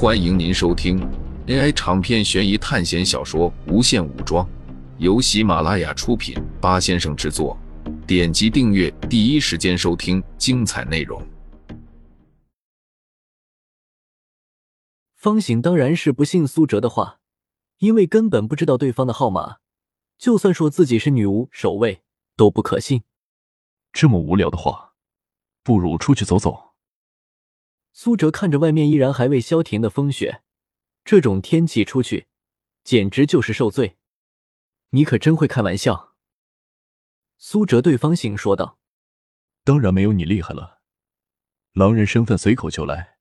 欢迎您收听 AI 长篇悬疑探险小说《无限武装》，由喜马拉雅出品，八先生制作。点击订阅，第一时间收听精彩内容。方醒当然是不信苏哲的话，因为根本不知道对方的号码，就算说自己是女巫守卫都不可信。这么无聊的话，不如出去走走。苏哲看着外面依然还未消停的风雪，这种天气出去，简直就是受罪。你可真会开玩笑。苏哲对方醒说道：“当然没有你厉害了，狼人身份随口就来。”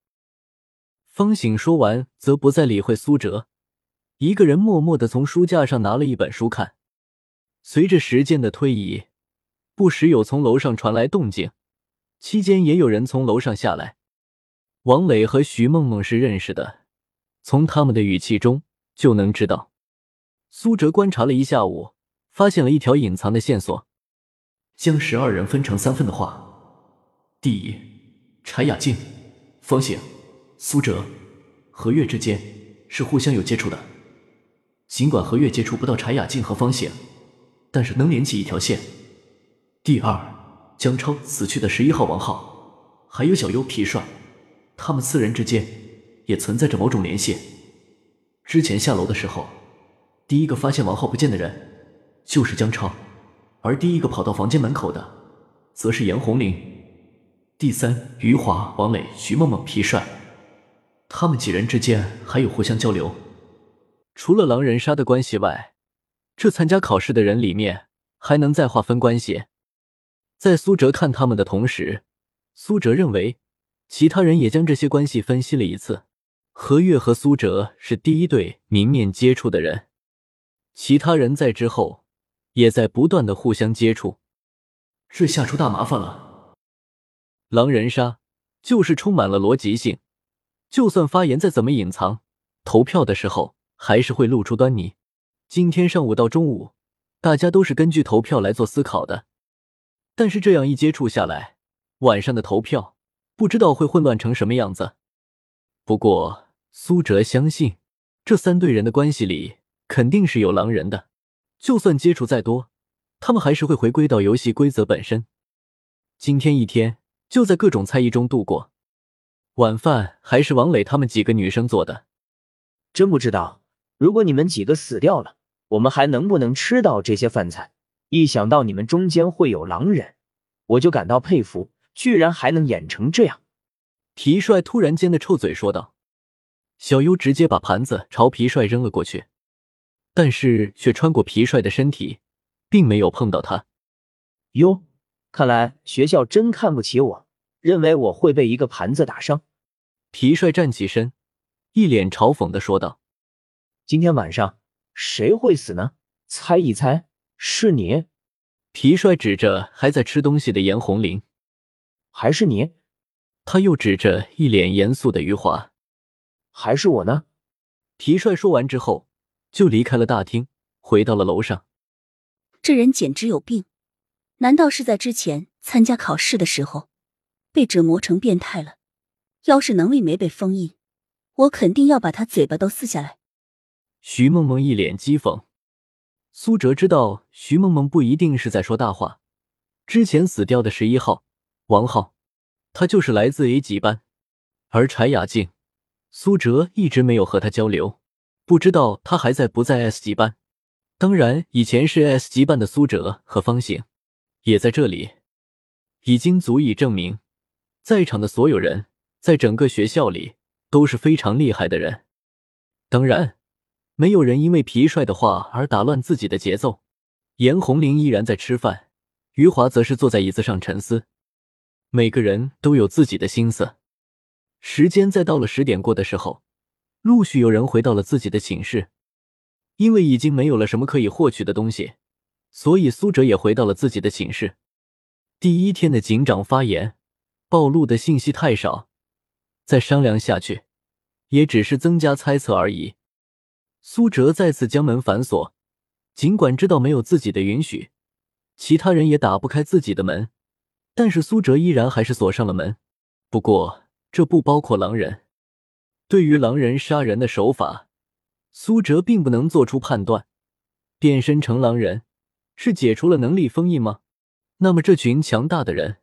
方醒说完，则不再理会苏哲，一个人默默的从书架上拿了一本书看。随着时间的推移，不时有从楼上传来动静，期间也有人从楼上下来。王磊和徐梦梦是认识的，从他们的语气中就能知道。苏哲观察了一下午，发现了一条隐藏的线索。将十二人分成三份的话，第一，柴雅静、方醒、苏哲、何月之间是互相有接触的。尽管何月接触不到柴雅静和方醒，但是能连起一条线。第二，江超死去的十一号王浩，还有小优皮帅，他们四人之间也存在着某种联系。之前下楼的时候，第一个发现王浩不见的人就是江超。而第一个跑到房间门口的，则是严红玲。第三，余华、王磊、徐梦梦、皮帅，他们几人之间还有互相交流。除了狼人杀的关系外，这参加考试的人里面还能再划分关系。在苏哲看他们的同时，苏哲认为其他人也将这些关系分析了一次。何月和苏哲是第一对明面接触的人，其他人在之后。也在不断的互相接触，这下出大麻烦了。狼人杀就是充满了逻辑性，就算发言再怎么隐藏，投票的时候还是会露出端倪。今天上午到中午，大家都是根据投票来做思考的，但是这样一接触下来，晚上的投票不知道会混乱成什么样子。不过苏哲相信，这三队人的关系里肯定是有狼人的。就算接触再多，他们还是会回归到游戏规则本身。今天一天就在各种猜疑中度过。晚饭还是王磊他们几个女生做的。真不知道，如果你们几个死掉了，我们还能不能吃到这些饭菜？一想到你们中间会有狼人，我就感到佩服，居然还能演成这样。皮帅突然间的臭嘴说道。小优直接把盘子朝皮帅扔了过去。但是却穿过皮帅的身体，并没有碰到他。哟，看来学校真看不起我，认为我会被一个盘子打伤。皮帅站起身，一脸嘲讽的说道：“今天晚上谁会死呢？猜一猜，是你。”皮帅指着还在吃东西的严红玲，还是你？他又指着一脸严肃的余华，还是我呢？皮帅说完之后。就离开了大厅，回到了楼上。这人简直有病！难道是在之前参加考试的时候被折磨成变态了？要是能力没被封印，我肯定要把他嘴巴都撕下来。徐梦梦一脸讥讽。苏哲知道徐梦梦不一定是在说大话。之前死掉的十一号王浩，他就是来自 A 级班，而柴雅静，苏哲一直没有和他交流。不知道他还在不在 S 级班？当然，以前是 S 级班的苏哲和方醒也在这里，已经足以证明，在场的所有人在整个学校里都是非常厉害的人。当然，没有人因为皮帅的话而打乱自己的节奏。严红玲依然在吃饭，余华则是坐在椅子上沉思。每个人都有自己的心思。时间在到了十点过的时候。陆续有人回到了自己的寝室，因为已经没有了什么可以获取的东西，所以苏哲也回到了自己的寝室。第一天的警长发言暴露的信息太少，再商量下去也只是增加猜测而已。苏哲再次将门反锁，尽管知道没有自己的允许，其他人也打不开自己的门，但是苏哲依然还是锁上了门。不过这不包括狼人。对于狼人杀人的手法，苏哲并不能做出判断。变身成狼人是解除了能力封印吗？那么这群强大的人，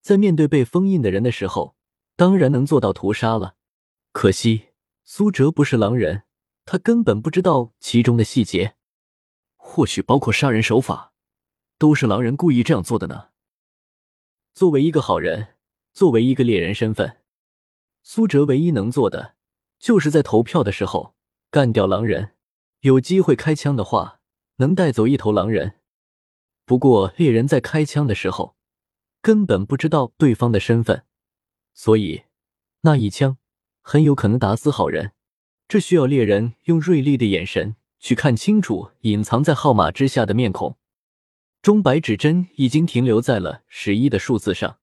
在面对被封印的人的时候，当然能做到屠杀了。可惜苏哲不是狼人，他根本不知道其中的细节，或许包括杀人手法，都是狼人故意这样做的呢。作为一个好人，作为一个猎人身份，苏哲唯一能做的，就是在投票的时候干掉狼人。有机会开枪的话，能带走一头狼人。不过猎人在开枪的时候，根本不知道对方的身份，所以那一枪很有可能打死好人。这需要猎人用锐利的眼神去看清楚隐藏在号码之下的面孔。钟摆指针已经停留在了十一的数字上，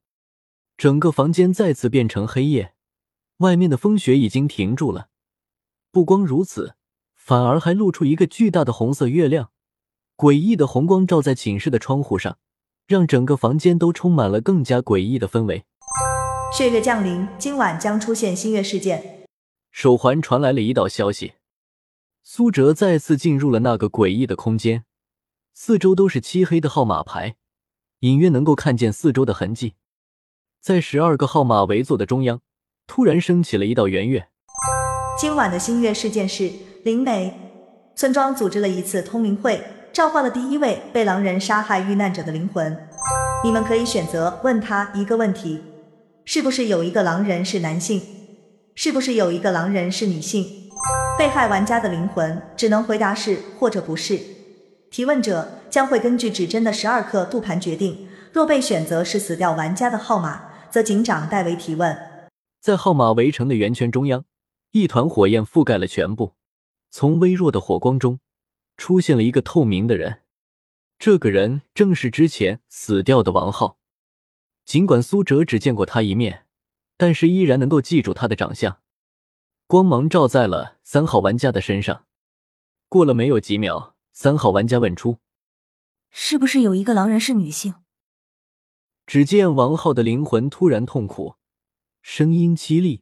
整个房间再次变成黑夜，外面的风雪已经停住了。不光如此，反而还露出一个巨大的红色月亮。诡异的红光照在寝室的窗户上，让整个房间都充满了更加诡异的氛围。血月降临，今晚将出现新月事件。手环传来了一道消息，苏哲再次进入了那个诡异的空间，四周都是漆黑的号码牌，隐约能够看见四周的痕迹。在十二个号码围坐的中央，突然升起了一道圆月。今晚的新月事件是灵媒村庄组织了一次通灵会。召唤了第一位被狼人杀害遇难者的灵魂，你们可以选择问他一个问题：是不是有一个狼人是男性？是不是有一个狼人是女性？被害玩家的灵魂只能回答是或者不是。提问者将会根据指针的十二刻度盘决定，若被选择是死掉玩家的号码，则警长代为提问。在号码围成的圆圈中央，一团火焰覆盖了全部，从微弱的火光中。出现了一个透明的人，这个人正是之前死掉的王浩。尽管苏哲只见过他一面，但是依然能够记住他的长相。光芒照在了三号玩家的身上。过了没有几秒，三号玩家问出：“是不是有一个狼人是女性？”只见王浩的灵魂突然痛苦，声音凄厉，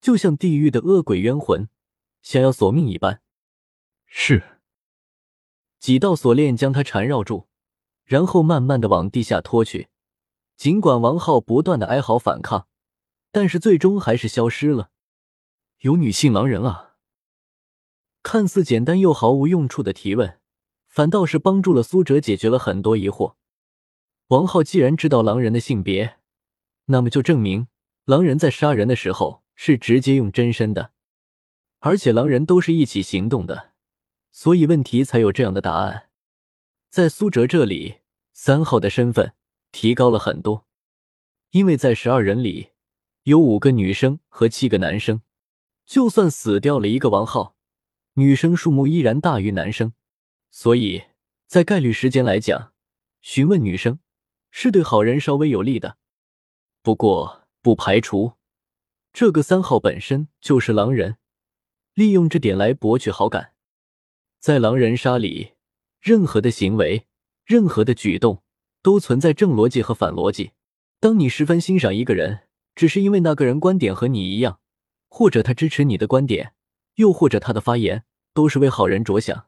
就像地狱的恶鬼冤魂，想要索命一般。是。几道锁链将他缠绕住，然后慢慢的往地下拖去。尽管王浩不断的哀嚎反抗，但是最终还是消失了。有女性狼人啊！看似简单又毫无用处的提问，反倒是帮助了苏哲解决了很多疑惑。王浩既然知道狼人的性别，那么就证明狼人在杀人的时候是直接用真身的，而且狼人都是一起行动的。所以问题才有这样的答案，在苏哲这里，三号的身份提高了很多，因为在十二人里有五个女生和七个男生，就算死掉了一个王浩，女生数目依然大于男生，所以在概率时间来讲，询问女生是对好人稍微有利的。不过不排除这个三号本身就是狼人，利用这点来博取好感。在狼人杀里，任何的行为、任何的举动都存在正逻辑和反逻辑。当你十分欣赏一个人，只是因为那个人观点和你一样，或者他支持你的观点，又或者他的发言都是为好人着想，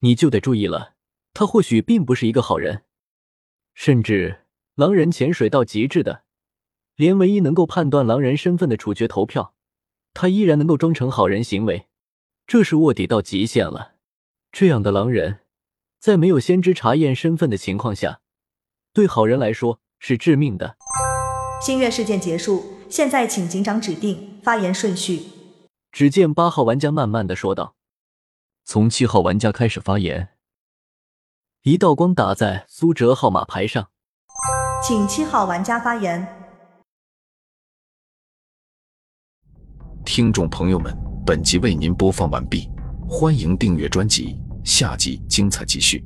你就得注意了，他或许并不是一个好人。甚至狼人潜水到极致的，连唯一能够判断狼人身份的处决投票，他依然能够装成好人行为，这是卧底到极限了。这样的狼人，在没有先知查验身份的情况下，对好人来说是致命的。星月事件结束，现在请警长指定发言顺序。只见八号玩家慢慢的说道：“从七号玩家开始发言。”一道光打在苏哲号码牌上，请七号玩家发言。听众朋友们，本集为您播放完毕。欢迎订阅专辑，下集精彩继续。